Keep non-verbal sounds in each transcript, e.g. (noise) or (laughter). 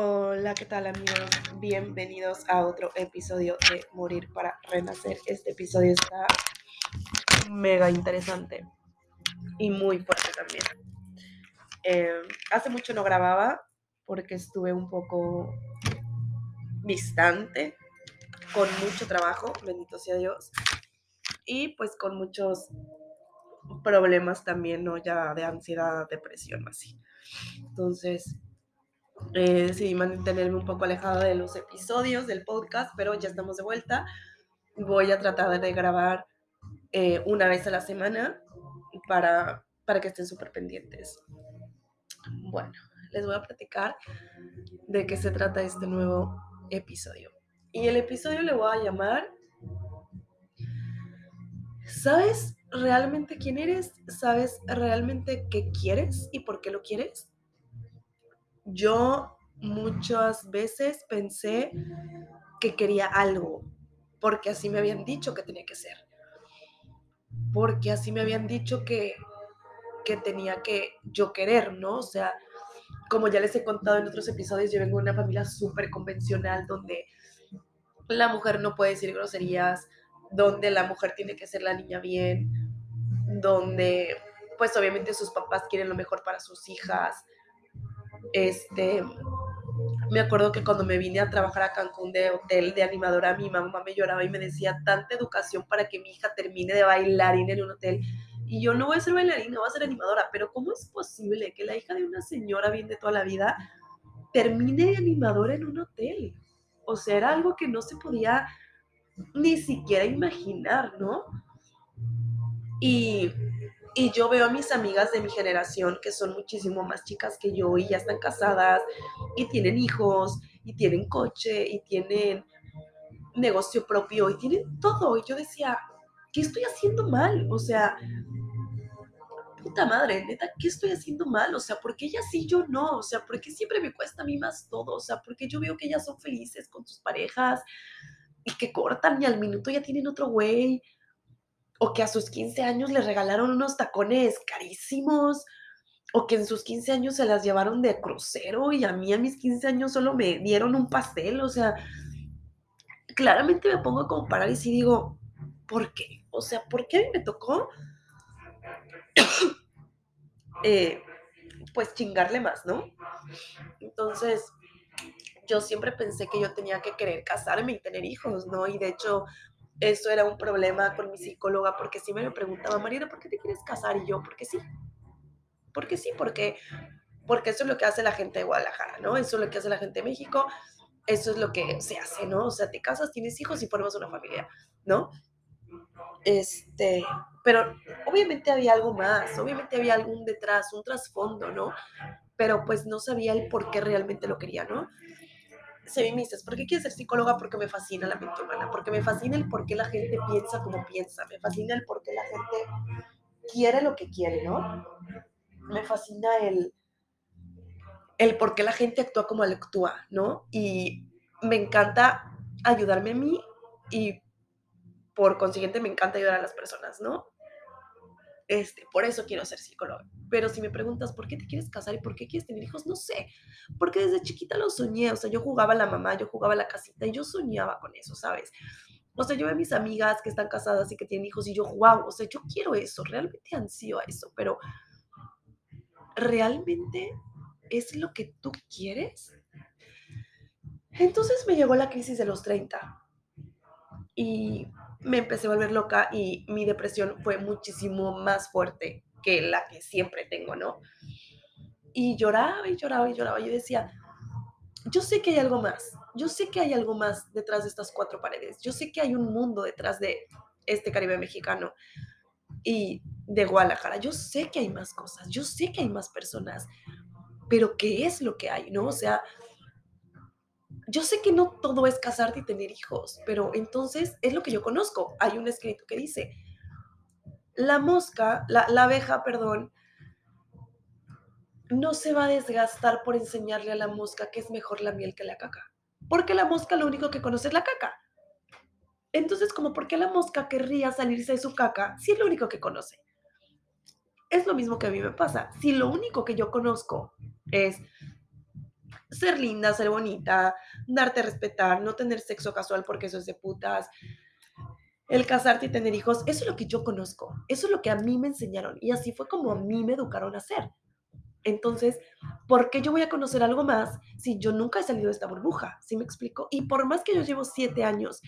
Hola, ¿qué tal amigos? Bienvenidos a otro episodio de Morir para Renacer. Este episodio está mega interesante y muy fuerte también. Eh, hace mucho no grababa porque estuve un poco distante, con mucho trabajo, bendito sea Dios, y pues con muchos problemas también, ¿no? Ya de ansiedad, depresión, así. Entonces, eh, decidí mantenerme un poco alejada de los episodios del podcast, pero ya estamos de vuelta. Voy a tratar de grabar eh, una vez a la semana para, para que estén súper pendientes. Bueno, les voy a platicar de qué se trata este nuevo episodio. Y el episodio le voy a llamar ¿Sabes realmente quién eres? ¿Sabes realmente qué quieres y por qué lo quieres? Yo muchas veces pensé que quería algo, porque así me habían dicho que tenía que ser, porque así me habían dicho que, que tenía que yo querer, ¿no? O sea, como ya les he contado en otros episodios, yo vengo de una familia súper convencional donde la mujer no puede decir groserías, donde la mujer tiene que ser la niña bien, donde pues obviamente sus papás quieren lo mejor para sus hijas. Este, me acuerdo que cuando me vine a trabajar a Cancún de hotel de animadora, mi mamá me lloraba y me decía, tanta educación para que mi hija termine de bailarina en un hotel. Y yo no voy a ser bailarina, voy a ser animadora, pero ¿cómo es posible que la hija de una señora bien de toda la vida termine de animadora en un hotel? O sea, era algo que no se podía ni siquiera imaginar, ¿no? Y, y yo veo a mis amigas de mi generación que son muchísimo más chicas que yo y ya están casadas y tienen hijos y tienen coche y tienen negocio propio y tienen todo. Y yo decía, ¿qué estoy haciendo mal? O sea, puta madre, neta, ¿qué estoy haciendo mal? O sea, ¿por qué ellas sí, yo no? O sea, ¿por qué siempre me cuesta a mí más todo? O sea, ¿por qué yo veo que ellas son felices con sus parejas y que cortan y al minuto ya tienen otro güey? O que a sus 15 años les regalaron unos tacones carísimos. O que en sus 15 años se las llevaron de crucero y a mí a mis 15 años solo me dieron un pastel. O sea, claramente me pongo a comparar y sí digo, ¿por qué? O sea, ¿por qué a mí me tocó (coughs) eh, pues chingarle más, ¿no? Entonces, yo siempre pensé que yo tenía que querer casarme y tener hijos, ¿no? Y de hecho, eso era un problema con mi psicóloga porque siempre me preguntaba, Mariana, ¿por qué te quieres casar? Y yo, porque sí. Porque sí, porque, porque eso es lo que hace la gente de Guadalajara, ¿no? Eso es lo que hace la gente de México, eso es lo que se hace, ¿no? O sea, te casas, tienes hijos y formas una familia, ¿no? Este, pero obviamente había algo más, obviamente había algún detrás, un trasfondo, ¿no? Pero pues no sabía el por qué realmente lo quería, ¿no? Dices, ¿por qué quieres ser psicóloga? Porque me fascina la mente humana, porque me fascina el por qué la gente piensa como piensa, me fascina el por qué la gente quiere lo que quiere, ¿no? Me fascina el, el por qué la gente actúa como actúa, ¿no? Y me encanta ayudarme a mí y por consiguiente me encanta ayudar a las personas, ¿no? Este, por eso quiero ser psicóloga. Pero si me preguntas por qué te quieres casar y por qué quieres tener hijos, no sé. Porque desde chiquita lo soñé. O sea, yo jugaba a la mamá, yo jugaba a la casita y yo soñaba con eso, ¿sabes? O sea, yo veo a mis amigas que están casadas y que tienen hijos y yo, wow, o sea, yo quiero eso, realmente ansío a eso, pero ¿realmente es lo que tú quieres? Entonces me llegó la crisis de los 30 y me empecé a volver loca y mi depresión fue muchísimo más fuerte que la que siempre tengo, ¿no? Y lloraba y lloraba y lloraba. Yo decía, yo sé que hay algo más, yo sé que hay algo más detrás de estas cuatro paredes, yo sé que hay un mundo detrás de este Caribe mexicano y de Guadalajara, yo sé que hay más cosas, yo sé que hay más personas, pero ¿qué es lo que hay? ¿No? O sea, yo sé que no todo es casarte y tener hijos, pero entonces es lo que yo conozco. Hay un escrito que dice, la mosca, la, abeja, perdón, no se va a desgastar por enseñarle a la mosca que es mejor la miel que la caca, porque la mosca lo único que conoce es la caca. Entonces, como por qué la mosca querría salirse de su caca si es lo único que conoce. Es lo mismo que a mí me pasa. Si lo único que yo conozco es ser linda, ser bonita, darte a respetar, no tener sexo casual porque eso es de putas, el casarte y tener hijos, eso es lo que yo conozco, eso es lo que a mí me enseñaron y así fue como a mí me educaron a hacer. Entonces, ¿por qué yo voy a conocer algo más si yo nunca he salido de esta burbuja? ¿Sí me explico? Y por más que yo llevo siete años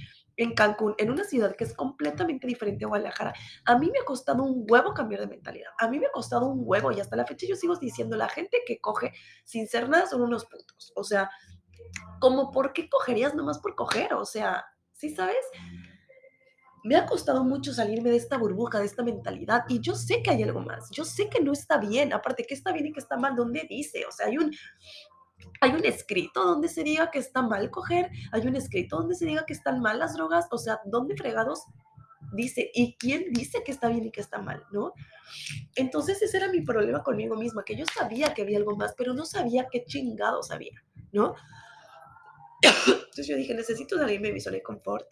en Cancún, en una ciudad que es completamente diferente a Guadalajara, a mí me ha costado un huevo cambiar de mentalidad. A mí me ha costado un huevo y hasta la fecha yo sigo diciendo, la gente que coge sin ser nada son unos putos. O sea, como, ¿por qué cogerías nomás por coger? O sea, ¿sí sabes? me ha costado mucho salirme de esta burbuja, de esta mentalidad, y yo sé que hay algo más, yo sé que no está bien, aparte que está bien y que está mal, ¿dónde dice? O sea, hay un, hay un escrito donde se diga que está mal coger, hay un escrito donde se diga que están mal las drogas, o sea, ¿dónde fregados dice? ¿Y quién dice que está bien y que está mal, no? Entonces ese era mi problema conmigo misma, que yo sabía que había algo más, pero no sabía qué chingado sabía, ¿no? Entonces yo dije, necesito salirme de mi zona de confort,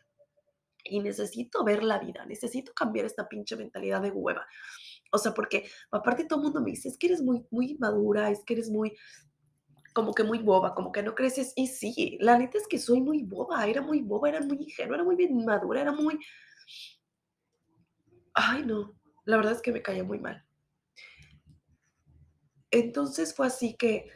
y necesito ver la vida, necesito cambiar esta pinche mentalidad de hueva. O sea, porque aparte todo el mundo me dice, es que eres muy, muy madura, es que eres muy, como que muy boba, como que no creces. Y sí, la neta es que soy muy boba, era muy boba, era muy ingenua, era muy bien madura, era muy... Ay, no, la verdad es que me caía muy mal. Entonces fue así que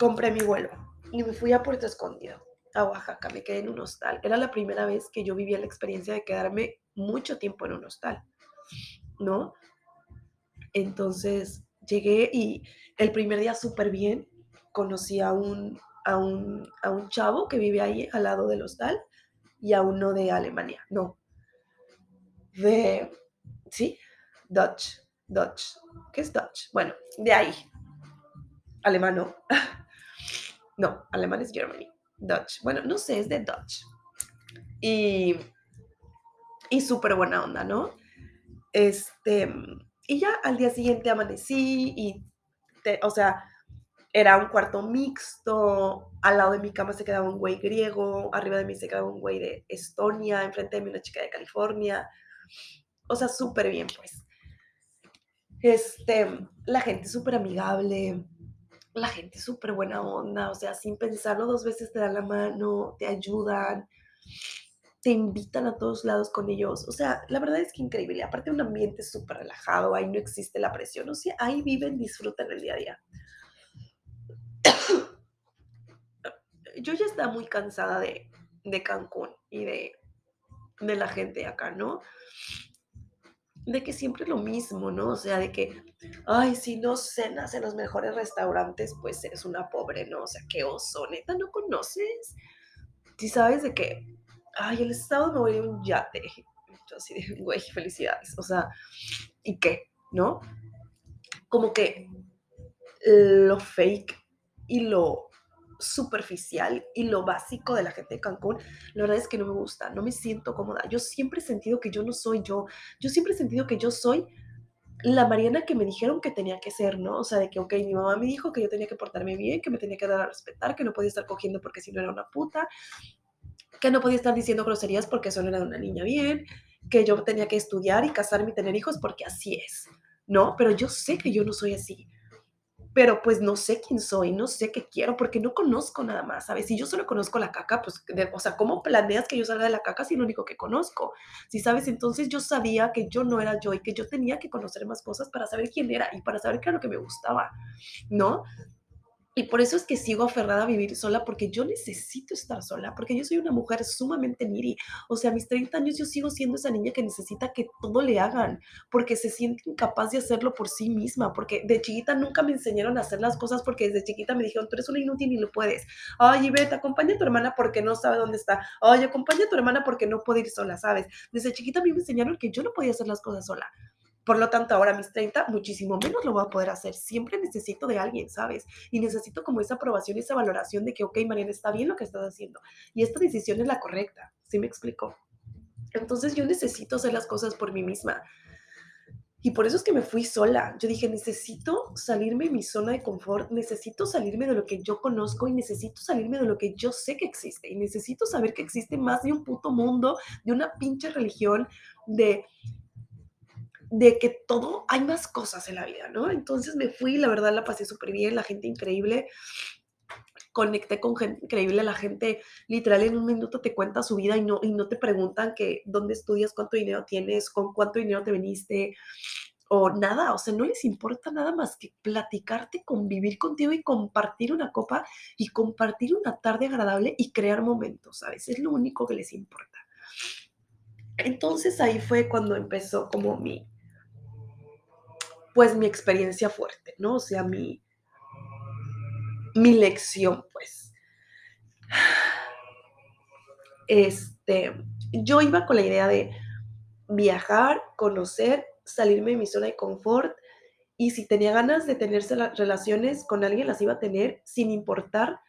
compré mi vuelo y me fui a Puerto Escondido a Oaxaca, me quedé en un hostal. Era la primera vez que yo vivía la experiencia de quedarme mucho tiempo en un hostal, ¿no? Entonces llegué y el primer día súper bien, conocí a un, a, un, a un chavo que vive ahí al lado del hostal y a uno de Alemania, no, de, ¿sí? Dutch, Dutch, ¿qué es Dutch? Bueno, de ahí, alemán (laughs) no, alemán es Germany. Dutch. Bueno, no sé, es de Dutch. Y, y súper buena onda, ¿no? Este, y ya al día siguiente amanecí y, o sea, era un cuarto mixto, al lado de mi cama se quedaba un güey griego, arriba de mí se quedaba un güey de Estonia, enfrente de mí una chica de California. O sea, súper bien, pues. Este, la gente súper amigable, la gente súper buena onda, o sea, sin pensarlo dos veces te dan la mano, te ayudan, te invitan a todos lados con ellos. O sea, la verdad es que increíble. Aparte, un ambiente súper relajado, ahí no existe la presión. O sea, ahí viven, disfrutan el día a día. (coughs) Yo ya estaba muy cansada de, de Cancún y de, de la gente acá, ¿no? de que siempre lo mismo, ¿no? O sea, de que, ay, si no cenas en los mejores restaurantes, pues eres una pobre, ¿no? O sea, qué oso, neta, ¿no conoces? Si sabes de que, ay, el estado me voy a un yate. Yo así de, (laughs) güey, felicidades. O sea, ¿y qué? ¿No? Como que lo fake y lo superficial y lo básico de la gente de Cancún, la verdad es que no me gusta, no me siento cómoda. Yo siempre he sentido que yo no soy yo, yo siempre he sentido que yo soy la Mariana que me dijeron que tenía que ser, ¿no? O sea, de que, ok, mi mamá me dijo que yo tenía que portarme bien, que me tenía que dar a respetar, que no podía estar cogiendo porque si no era una puta, que no podía estar diciendo groserías porque solo era una niña bien, que yo tenía que estudiar y casarme y tener hijos porque así es, ¿no? Pero yo sé que yo no soy así pero pues no sé quién soy, no sé qué quiero, porque no conozco nada más, ¿sabes? Si yo solo conozco la caca, pues, o sea, ¿cómo planeas que yo salga de la caca si lo único que conozco? Si sabes, entonces yo sabía que yo no era yo y que yo tenía que conocer más cosas para saber quién era y para saber qué era lo que me gustaba, ¿no? Y por eso es que sigo aferrada a vivir sola, porque yo necesito estar sola, porque yo soy una mujer sumamente miri. O sea, a mis 30 años yo sigo siendo esa niña que necesita que todo le hagan, porque se siente incapaz de hacerlo por sí misma, porque de chiquita nunca me enseñaron a hacer las cosas, porque desde chiquita me dijeron, tú eres una inútil y lo puedes. Ay, vete, acompaña a tu hermana porque no sabe dónde está. Ay, acompaña a tu hermana porque no puede ir sola, ¿sabes? Desde chiquita a mí me enseñaron que yo no podía hacer las cosas sola. Por lo tanto, ahora mis 30, muchísimo menos lo voy a poder hacer. Siempre necesito de alguien, ¿sabes? Y necesito como esa aprobación esa valoración de que, ok, Mariana, está bien lo que estás haciendo. Y esta decisión es la correcta. ¿Sí me explico? Entonces yo necesito hacer las cosas por mí misma. Y por eso es que me fui sola. Yo dije, necesito salirme de mi zona de confort, necesito salirme de lo que yo conozco y necesito salirme de lo que yo sé que existe. Y necesito saber que existe más de un puto mundo, de una pinche religión, de de que todo, hay más cosas en la vida, ¿no? Entonces me fui, la verdad la pasé súper bien, la gente increíble. conecté con gente increíble, la gente literal en un minuto te cuenta su vida y no, y no te preguntan que dónde estudias, cuánto dinero tienes, con cuánto dinero te viniste o nada, o sea, no les importa nada más que platicarte, convivir contigo y compartir una copa y compartir una tarde agradable y crear momentos, ¿sabes? Es lo único que les importa. Entonces ahí fue cuando empezó como mi, pues mi experiencia fuerte, ¿no? O sea, mi, mi lección, pues. Este, yo iba con la idea de viajar, conocer, salirme de mi zona de confort y si tenía ganas de tener relaciones con alguien, las iba a tener sin importar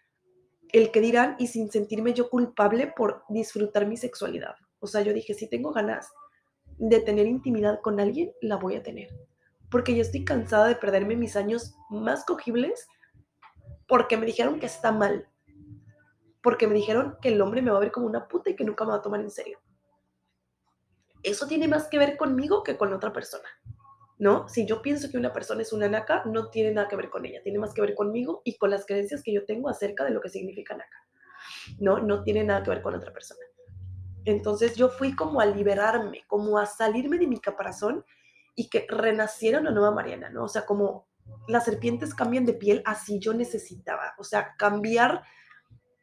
el que dirán y sin sentirme yo culpable por disfrutar mi sexualidad. O sea, yo dije, si tengo ganas de tener intimidad con alguien, la voy a tener. Porque yo estoy cansada de perderme mis años más cogibles porque me dijeron que está mal. Porque me dijeron que el hombre me va a ver como una puta y que nunca me va a tomar en serio. Eso tiene más que ver conmigo que con otra persona. ¿No? Si yo pienso que una persona es una naca, no tiene nada que ver con ella, tiene más que ver conmigo y con las creencias que yo tengo acerca de lo que significa naca. No, no tiene nada que ver con otra persona. Entonces yo fui como a liberarme, como a salirme de mi caparazón y que renaciera una nueva Mariana, ¿no? O sea, como las serpientes cambian de piel, así yo necesitaba. O sea, cambiar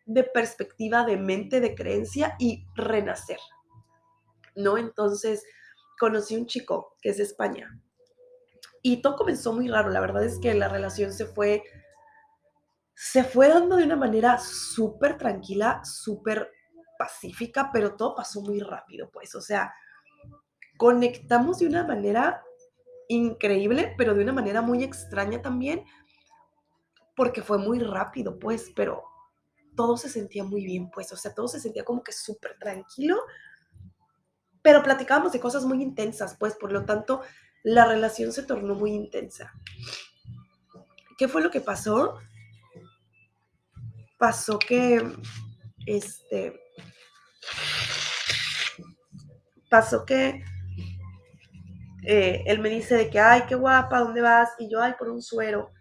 de perspectiva, de mente, de creencia y renacer. ¿No? Entonces, conocí un chico que es de España. Y todo comenzó muy raro. La verdad es que la relación se fue se fue dando de una manera súper tranquila, súper pacífica, pero todo pasó muy rápido, pues, o sea, conectamos de una manera increíble, pero de una manera muy extraña también, porque fue muy rápido, pues, pero todo se sentía muy bien, pues, o sea, todo se sentía como que súper tranquilo, pero platicábamos de cosas muy intensas, pues, por lo tanto, la relación se tornó muy intensa. ¿Qué fue lo que pasó? Pasó que, este, pasó que eh, él me dice de que, ay, qué guapa, ¿dónde vas? Y yo, ay, por un suero.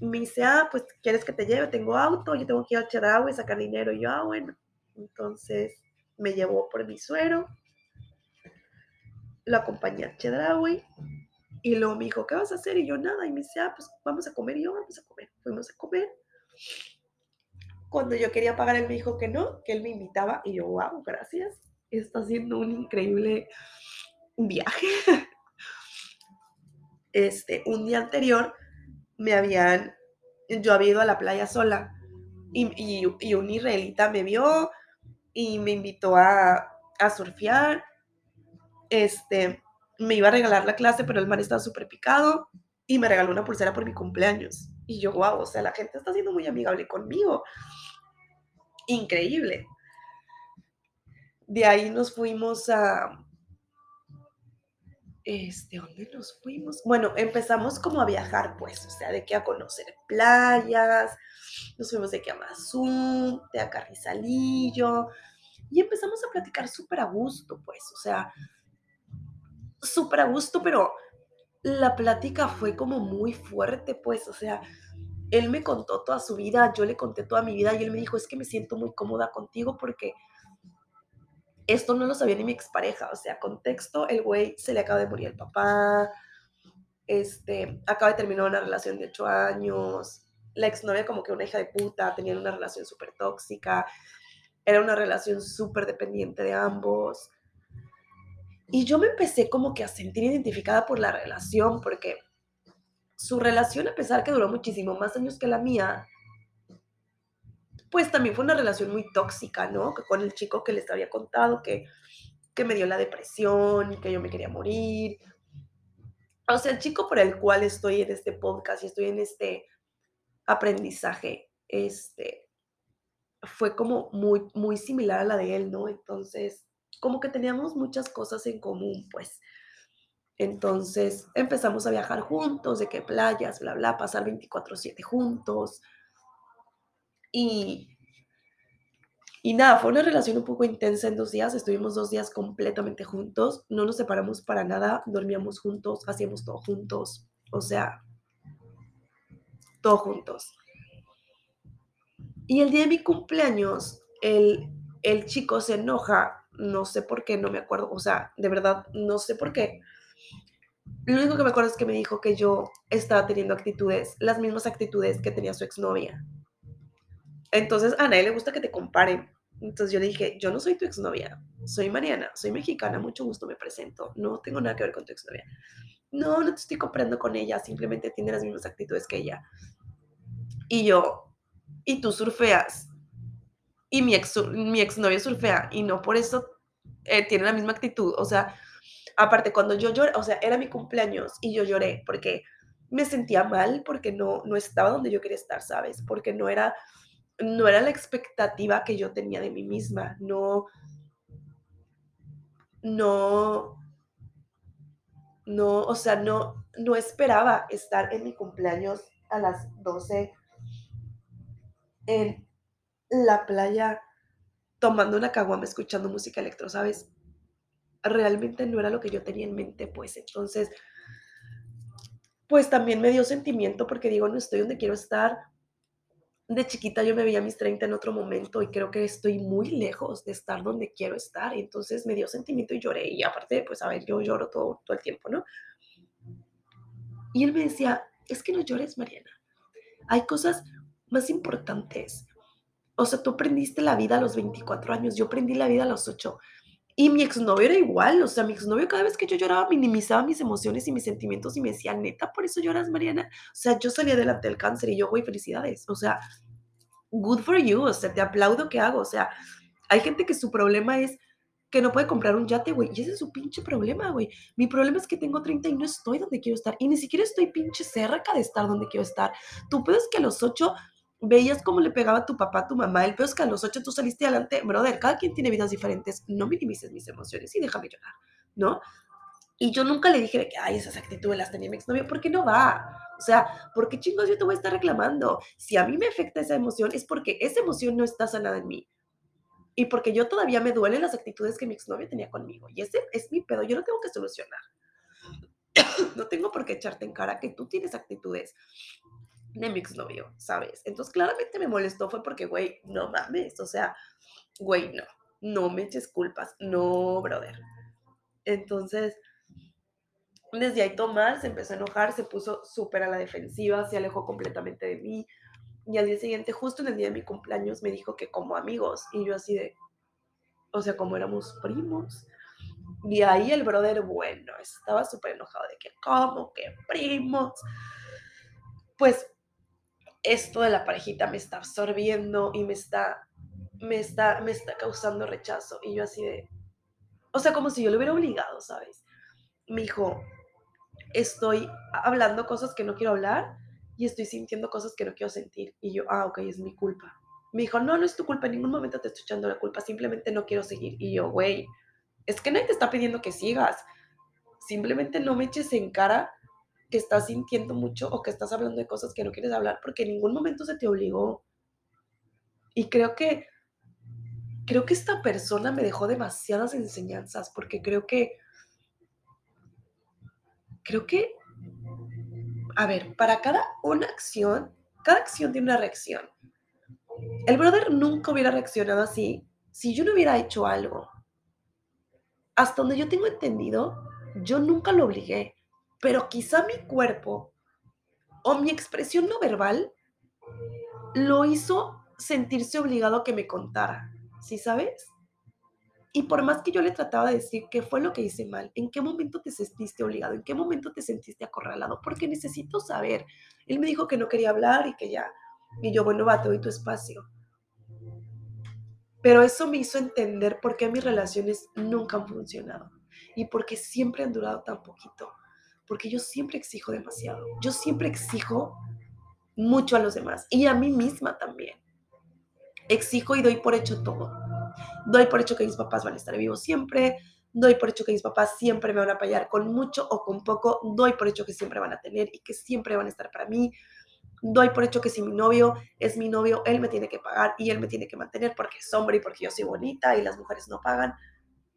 Me dice, ah, pues, ¿quieres que te lleve? Tengo auto, yo tengo que ir a Chedraui y sacar dinero. Y yo, ah, bueno. Entonces me llevó por mi suero, lo acompañé a Chedraui y luego me dijo, ¿qué vas a hacer? Y yo, nada. Y me dice, ah, pues vamos a comer. Y yo, vamos a comer. Fuimos a comer. Cuando yo quería pagar, él me dijo que no, que él me invitaba. Y yo, wow, gracias. Está haciendo un increíble viaje. (laughs) este, un día anterior me habían, yo había ido a la playa sola y, un israelita me vio y me invitó a, a, surfear. Este, me iba a regalar la clase, pero el mar estaba súper picado y me regaló una pulsera por mi cumpleaños. Y yo, wow, o sea, la gente está siendo muy amigable conmigo. Increíble. De ahí nos fuimos a, este, ¿dónde nos fuimos? Bueno, empezamos como a viajar, pues, o sea, de que a conocer playas, nos fuimos de que a Mazú, de a Carrizalillo, y empezamos a platicar súper a gusto, pues, o sea, súper a gusto, pero la plática fue como muy fuerte, pues, o sea, él me contó toda su vida, yo le conté toda mi vida y él me dijo, es que me siento muy cómoda contigo porque esto no lo sabía ni mi expareja, o sea, contexto, el güey se le acaba de morir el papá, este, acaba de terminar una relación de ocho años, la exnovia como que una hija de puta, tenían una relación súper tóxica, era una relación súper dependiente de ambos. Y yo me empecé como que a sentir identificada por la relación, porque su relación, a pesar que duró muchísimo más años que la mía, pues también fue una relación muy tóxica, ¿no? Con el chico que les había contado que, que me dio la depresión que yo me quería morir. O sea, el chico por el cual estoy en este podcast y estoy en este aprendizaje, este, fue como muy, muy similar a la de él, ¿no? Entonces, como que teníamos muchas cosas en común, pues. Entonces empezamos a viajar juntos, de qué playas, bla, bla, pasar 24/7 juntos. Y, y nada, fue una relación un poco intensa en dos días. Estuvimos dos días completamente juntos. No nos separamos para nada. Dormíamos juntos, hacíamos todo juntos. O sea, todo juntos. Y el día de mi cumpleaños, el, el chico se enoja, no sé por qué, no me acuerdo, o sea, de verdad, no sé por qué. Lo único que me acuerdo es que me dijo que yo estaba teniendo actitudes, las mismas actitudes que tenía su exnovia. Entonces a nadie le gusta que te comparen. Entonces yo le dije, yo no soy tu exnovia, soy Mariana, soy mexicana, mucho gusto me presento, no tengo nada que ver con tu exnovia. No, no te estoy comparando con ella, simplemente tiene las mismas actitudes que ella. Y yo, y tú surfeas, y mi, ex, mi exnovio surfea, y no por eso eh, tiene la misma actitud. O sea, aparte cuando yo lloré, o sea, era mi cumpleaños y yo lloré porque me sentía mal, porque no, no estaba donde yo quería estar, ¿sabes? Porque no era no era la expectativa que yo tenía de mí misma, no, no, no, o sea, no, no esperaba estar en mi cumpleaños a las 12 en la playa tomando una caguama escuchando música electro, ¿sabes? Realmente no era lo que yo tenía en mente, pues entonces, pues también me dio sentimiento porque digo, no estoy donde quiero estar, de chiquita yo me veía mis 30 en otro momento y creo que estoy muy lejos de estar donde quiero estar. entonces me dio sentimiento y lloré. Y aparte, pues a ver, yo lloro todo, todo el tiempo, ¿no? Y él me decía, es que no llores, Mariana. Hay cosas más importantes. O sea, tú aprendiste la vida a los 24 años, yo aprendí la vida a los 8. Y mi exnovio era igual, o sea, mi exnovio cada vez que yo lloraba minimizaba mis emociones y mis sentimientos y me decía, neta, por eso lloras, Mariana. O sea, yo salía delante del cáncer y yo, güey, felicidades. O sea, good for you, o sea, te aplaudo que hago. O sea, hay gente que su problema es que no puede comprar un yate, güey, y ese es su pinche problema, güey. Mi problema es que tengo 30 y no estoy donde quiero estar, y ni siquiera estoy pinche cerca de estar donde quiero estar. Tú puedes que a los 8 veías cómo le pegaba a tu papá, a tu mamá. El peor es que a los ocho tú saliste adelante. Brother, cada quien tiene vidas diferentes. No minimices mis emociones y déjame llorar, ¿no? Y yo nunca le dije que, ay, esas actitudes las tenía mi exnovio, porque no va. O sea, ¿por qué chingos yo te voy a estar reclamando? Si a mí me afecta esa emoción, es porque esa emoción no está sanada en mí. Y porque yo todavía me duelen las actitudes que mi exnovio tenía conmigo. Y ese es mi pedo, yo no tengo que solucionar. (coughs) no tengo por qué echarte en cara que tú tienes actitudes de mi exnovio, ¿sabes? Entonces claramente me molestó fue porque, güey, no mames, o sea, güey, no, no me eches culpas, no, brother. Entonces, desde ahí Tomás se empezó a enojar, se puso súper a la defensiva, se alejó completamente de mí. Y al día siguiente, justo en el día de mi cumpleaños, me dijo que como amigos. Y yo así de, o sea, como éramos primos. Y ahí el brother, bueno, estaba súper enojado de que, ¿cómo que primos? Pues esto de la parejita me está absorbiendo y me está, me está, me está causando rechazo. Y yo así de, o sea, como si yo lo hubiera obligado, ¿sabes? Me dijo, estoy hablando cosas que no quiero hablar y estoy sintiendo cosas que no quiero sentir. Y yo, ah, ok, es mi culpa. Me dijo, no, no es tu culpa, en ningún momento te estoy echando la culpa, simplemente no quiero seguir. Y yo, güey, es que nadie te está pidiendo que sigas. Simplemente no me eches en cara que estás sintiendo mucho o que estás hablando de cosas que no quieres hablar porque en ningún momento se te obligó. Y creo que creo que esta persona me dejó demasiadas enseñanzas porque creo que creo que a ver, para cada una acción, cada acción tiene una reacción. El brother nunca hubiera reaccionado así si yo no hubiera hecho algo. Hasta donde yo tengo entendido, yo nunca lo obligué pero quizá mi cuerpo o mi expresión no verbal lo hizo sentirse obligado a que me contara, ¿sí sabes? Y por más que yo le trataba de decir qué fue lo que hice mal, en qué momento te sentiste obligado, en qué momento te sentiste acorralado, porque necesito saber. Él me dijo que no quería hablar y que ya. Y yo, bueno, va, te doy tu espacio. Pero eso me hizo entender por qué mis relaciones nunca han funcionado y por qué siempre han durado tan poquito porque yo siempre exijo demasiado. Yo siempre exijo mucho a los demás y a mí misma también. Exijo y doy por hecho todo. Doy por hecho que mis papás van a estar vivos siempre. Doy por hecho que mis papás siempre me van a apoyar con mucho o con poco. Doy por hecho que siempre van a tener y que siempre van a estar para mí. Doy por hecho que si mi novio es mi novio, él me tiene que pagar y él me tiene que mantener porque es hombre y porque yo soy bonita y las mujeres no pagan.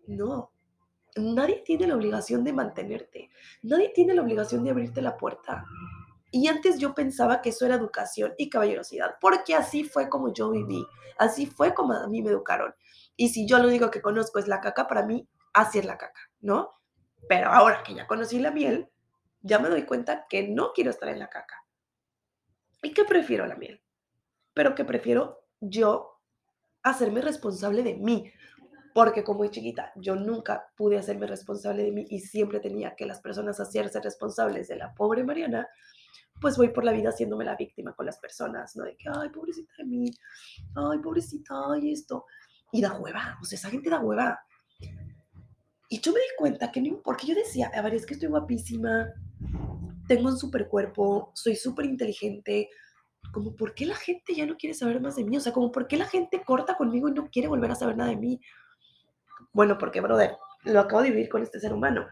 No, Nadie tiene la obligación de mantenerte. Nadie tiene la obligación de abrirte la puerta. Y antes yo pensaba que eso era educación y caballerosidad, porque así fue como yo viví, así fue como a mí me educaron. Y si yo lo único que conozco es la caca, para mí así es la caca, ¿no? Pero ahora que ya conocí la miel, ya me doy cuenta que no quiero estar en la caca. ¿Y que prefiero la miel? Pero que prefiero yo hacerme responsable de mí. Porque como chiquita, yo nunca pude hacerme responsable de mí y siempre tenía que las personas hacerse responsables de la pobre Mariana, pues voy por la vida haciéndome la víctima con las personas, ¿no? De que, ay, pobrecita de mí, ay, pobrecita, ay, esto. Y da hueva, o sea, esa gente da hueva. Y yo me di cuenta que no porque yo decía, a ver, es que estoy guapísima, tengo un super cuerpo, soy súper inteligente, como, ¿por qué la gente ya no quiere saber más de mí? O sea, como, ¿por qué la gente corta conmigo y no quiere volver a saber nada de mí? Bueno, porque, brother, lo acabo de vivir con este ser humano.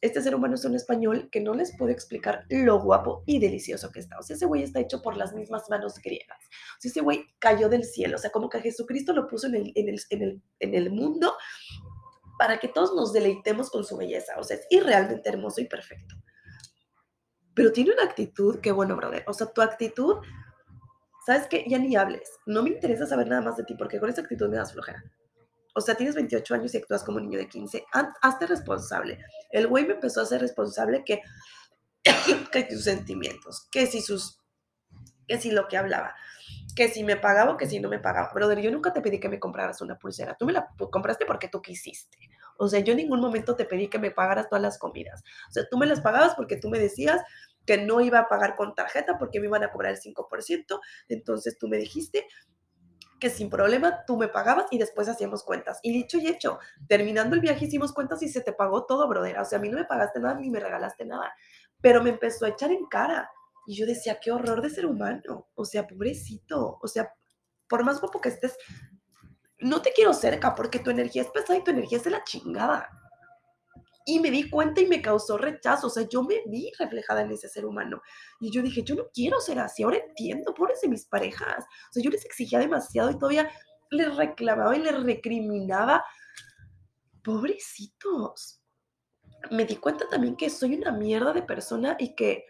Este ser humano es un español que no les puedo explicar lo guapo y delicioso que está. O sea, ese güey está hecho por las mismas manos griegas. O sea, ese güey cayó del cielo. O sea, como que Jesucristo lo puso en el, en el, en el, en el mundo para que todos nos deleitemos con su belleza. O sea, es irrealmente hermoso y perfecto. Pero tiene una actitud que, bueno, brother, o sea, tu actitud, ¿sabes qué? Ya ni hables. No me interesa saber nada más de ti porque con esa actitud me das flojera. O sea, tienes 28 años y actúas como un niño de 15. Hazte responsable. El güey me empezó a ser responsable que, (coughs) que sus sentimientos, que si sus, que si lo que hablaba, que si me pagaba o que si no me pagaba. Brother, yo nunca te pedí que me compraras una pulsera. Tú me la compraste porque tú quisiste. O sea, yo en ningún momento te pedí que me pagaras todas las comidas. O sea, tú me las pagabas porque tú me decías que no iba a pagar con tarjeta porque me iban a cobrar el 5%. Entonces tú me dijiste, que sin problema tú me pagabas y después hacíamos cuentas. Y dicho y hecho, terminando el viaje hicimos cuentas y se te pagó todo, brother. O sea, a mí no me pagaste nada ni me regalaste nada. Pero me empezó a echar en cara. Y yo decía, qué horror de ser humano. O sea, pobrecito. O sea, por más guapo que estés, no te quiero cerca porque tu energía es pesada y tu energía es de la chingada y me di cuenta y me causó rechazo. O sea, yo me vi reflejada en ese ser humano. Y yo dije, yo no quiero ser así. Ahora entiendo, pobres de mis parejas. O sea, yo les exigía demasiado y todavía les reclamaba y les recriminaba. Pobrecitos. Me di cuenta también que soy una mierda de persona y que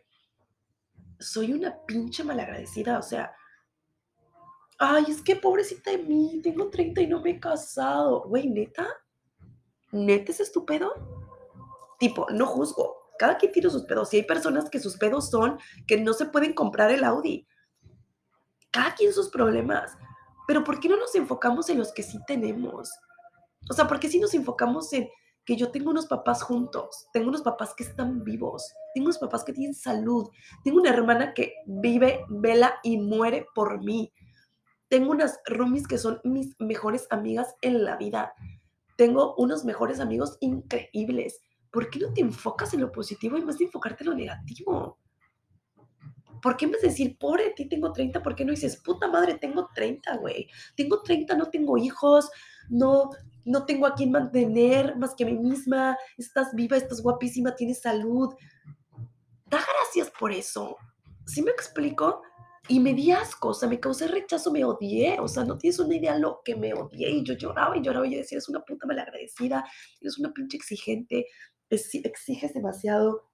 soy una pinche malagradecida. O sea, ay, es que pobrecita de mí, tengo 30 y no me he casado. Güey, neta, neta es estúpido tipo, no juzgo. Cada quien tiene sus pedos. Y hay personas que sus pedos son que no se pueden comprar el Audi. Cada quien sus problemas. Pero ¿por qué no nos enfocamos en los que sí tenemos? O sea, ¿por qué sí nos enfocamos en que yo tengo unos papás juntos? Tengo unos papás que están vivos. Tengo unos papás que tienen salud. Tengo una hermana que vive, vela y muere por mí. Tengo unas roomies que son mis mejores amigas en la vida. Tengo unos mejores amigos increíbles. ¿Por qué no te enfocas en lo positivo en vez de enfocarte en lo negativo? ¿Por qué en vez de decir, pobre ti, tengo 30, por qué no dices, puta madre, tengo 30, güey? Tengo 30, no tengo hijos, no, no tengo a quien mantener más que a mí misma, estás viva, estás guapísima, tienes salud. Da gracias por eso. ¿Sí me explico? Y me di asco, o sea, me causé rechazo, me odié, o sea, no tienes una idea lo que me odié. Y yo lloraba y lloraba y yo decía, eres una puta malagradecida, eres una pinche exigente, exiges demasiado,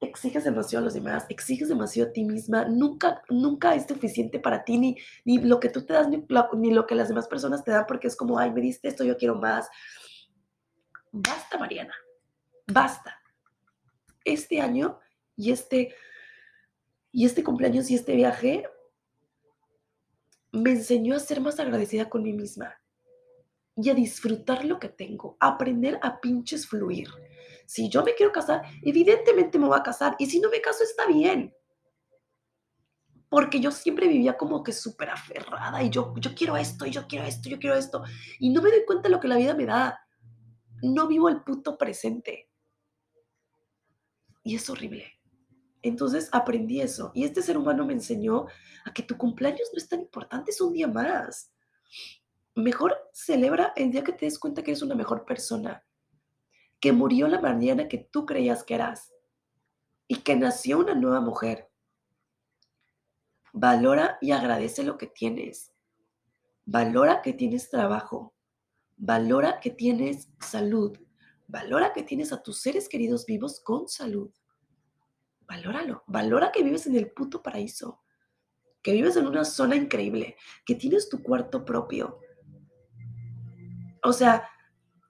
exiges demasiado a los demás, exiges demasiado a ti misma, nunca, nunca es suficiente para ti, ni, ni lo que tú te das, ni lo, que las demás personas te dan, porque es como, ay, me diste esto, yo quiero más. Basta, Mariana, basta. Este año y este, y este cumpleaños y este viaje me enseñó a ser más agradecida con mí misma y a disfrutar lo que tengo, aprender a pinches fluir. Si yo me quiero casar, evidentemente me voy a casar y si no me caso está bien. Porque yo siempre vivía como que súper aferrada y yo, yo quiero esto y yo quiero esto, yo quiero esto. Y no me doy cuenta de lo que la vida me da. No vivo el puto presente. Y es horrible. Entonces aprendí eso. Y este ser humano me enseñó a que tu cumpleaños no es tan importante, es un día más mejor celebra el día que te des cuenta que eres una mejor persona, que murió la mañana que tú creías que eras y que nació una nueva mujer. Valora y agradece lo que tienes. Valora que tienes trabajo. Valora que tienes salud. Valora que tienes a tus seres queridos vivos con salud. valóralo. Valora que vives en el puto paraíso. Que vives en una zona increíble. Que tienes tu cuarto propio. O sea,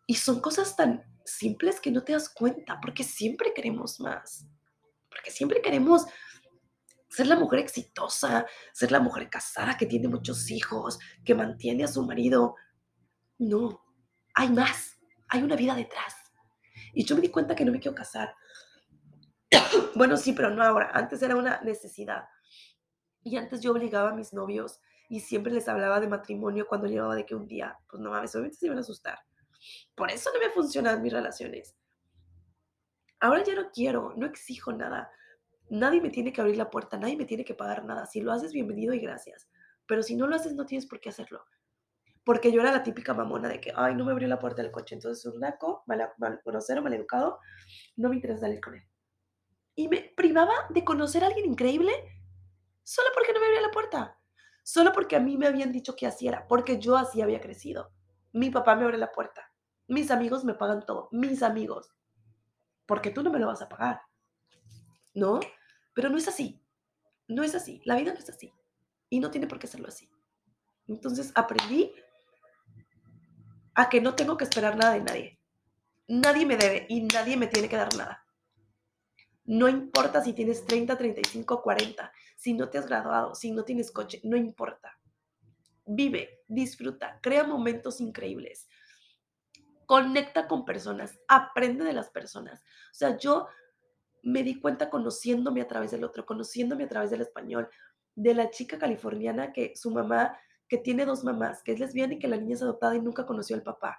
y son cosas tan simples que no te das cuenta, porque siempre queremos más. Porque siempre queremos ser la mujer exitosa, ser la mujer casada que tiene muchos hijos, que mantiene a su marido. No, hay más, hay una vida detrás. Y yo me di cuenta que no me quiero casar. (coughs) bueno, sí, pero no ahora. Antes era una necesidad. Y antes yo obligaba a mis novios y siempre les hablaba de matrimonio cuando llegaba de que un día, pues no mames, obviamente se iban a asustar. Por eso no me funcionan mis relaciones. Ahora ya no quiero, no exijo nada. Nadie me tiene que abrir la puerta, nadie me tiene que pagar nada. Si lo haces, bienvenido y gracias. Pero si no lo haces, no tienes por qué hacerlo. Porque yo era la típica mamona de que, ay, no me abrió la puerta del coche. Entonces, un naco, mal, mal grosero, mal educado, no me interesa salir con él. Y me privaba de conocer a alguien increíble solo porque no me abría la puerta. Solo porque a mí me habían dicho que así era, porque yo así había crecido. Mi papá me abre la puerta. Mis amigos me pagan todo. Mis amigos. Porque tú no me lo vas a pagar. ¿No? Pero no es así. No es así. La vida no es así. Y no tiene por qué serlo así. Entonces aprendí a que no tengo que esperar nada de nadie. Nadie me debe y nadie me tiene que dar nada. No importa si tienes 30, 35, 40, si no te has graduado, si no tienes coche, no importa. Vive, disfruta, crea momentos increíbles. Conecta con personas, aprende de las personas. O sea, yo me di cuenta conociéndome a través del otro, conociéndome a través del español, de la chica californiana que su mamá, que tiene dos mamás, que es lesbiana y que la niña es adoptada y nunca conoció al papá.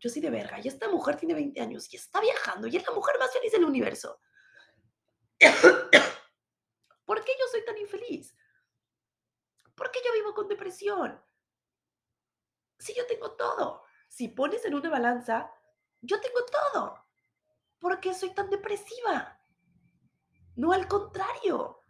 Yo sí de verga, y esta mujer tiene 20 años y está viajando y es la mujer más feliz del universo. (coughs) ¿Por qué yo soy tan infeliz? ¿Por qué yo vivo con depresión? Si yo tengo todo. Si pones en una balanza, yo tengo todo. ¿Por qué soy tan depresiva? No al contrario.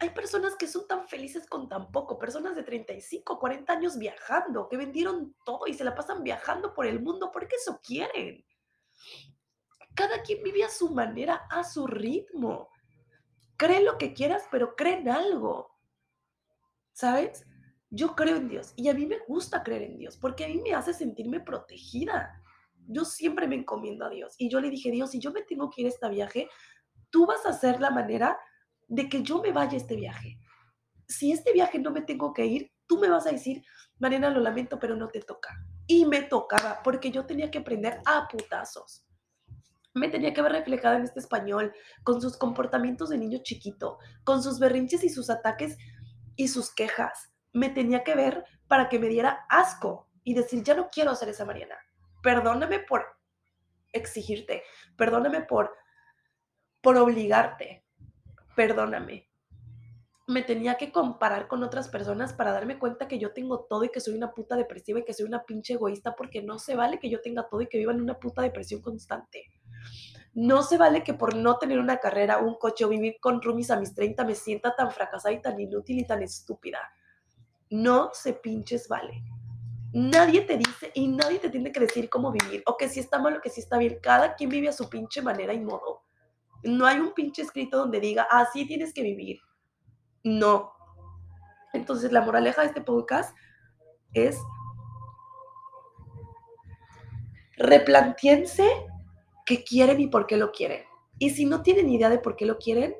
Hay personas que son tan felices con tan poco, personas de 35, 40 años viajando, que vendieron todo y se la pasan viajando por el mundo porque eso quieren. Cada quien vive a su manera, a su ritmo. Cree lo que quieras, pero cree en algo. ¿Sabes? Yo creo en Dios y a mí me gusta creer en Dios porque a mí me hace sentirme protegida. Yo siempre me encomiendo a Dios y yo le dije, Dios, si yo me tengo que ir a este viaje, tú vas a hacer la manera de que yo me vaya a este viaje. Si este viaje no me tengo que ir, tú me vas a decir, Mariana, lo lamento, pero no te toca. Y me tocaba porque yo tenía que aprender a putazos. Me tenía que ver reflejada en este español, con sus comportamientos de niño chiquito, con sus berrinches y sus ataques y sus quejas. Me tenía que ver para que me diera asco y decir, ya no quiero ser esa Mariana. Perdóname por exigirte, perdóname por, por obligarte, perdóname. Me tenía que comparar con otras personas para darme cuenta que yo tengo todo y que soy una puta depresiva y que soy una pinche egoísta porque no se vale que yo tenga todo y que viva en una puta depresión constante. No se vale que por no tener una carrera, un coche o vivir con roomies a mis 30 me sienta tan fracasada y tan inútil y tan estúpida. No se pinches vale. Nadie te dice y nadie te tiene que decir cómo vivir o que si está mal o que si está bien. Cada quien vive a su pinche manera y modo. No hay un pinche escrito donde diga, así tienes que vivir. No. Entonces, la moraleja de este podcast es replantiense qué quieren y por qué lo quieren. Y si no tienen idea de por qué lo quieren,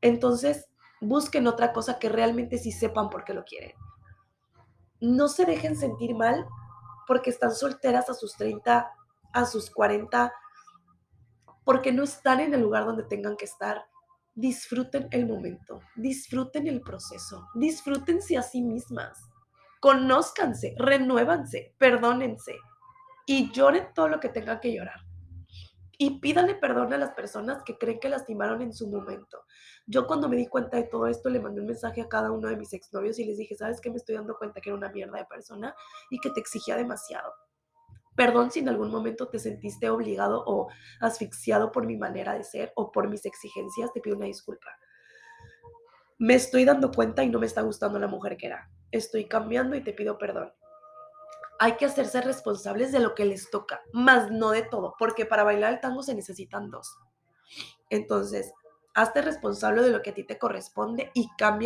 entonces busquen otra cosa que realmente sí sepan por qué lo quieren. No se dejen sentir mal porque están solteras a sus 30, a sus 40, porque no están en el lugar donde tengan que estar. Disfruten el momento, disfruten el proceso, disfrútense a sí mismas, conózcanse, renuévanse, perdónense y lloren todo lo que tengan que llorar y pídale perdón a las personas que creen que lastimaron en su momento. Yo cuando me di cuenta de todo esto le mandé un mensaje a cada uno de mis exnovios y les dije, ¿sabes qué? Me estoy dando cuenta que era una mierda de persona y que te exigía demasiado. Perdón si en algún momento te sentiste obligado o asfixiado por mi manera de ser o por mis exigencias, te pido una disculpa. Me estoy dando cuenta y no me está gustando la mujer que era. Estoy cambiando y te pido perdón hay que hacerse responsables de lo que les toca, más no de todo, porque para bailar el tango se necesitan dos. Entonces, hazte responsable de lo que a ti te corresponde y cambia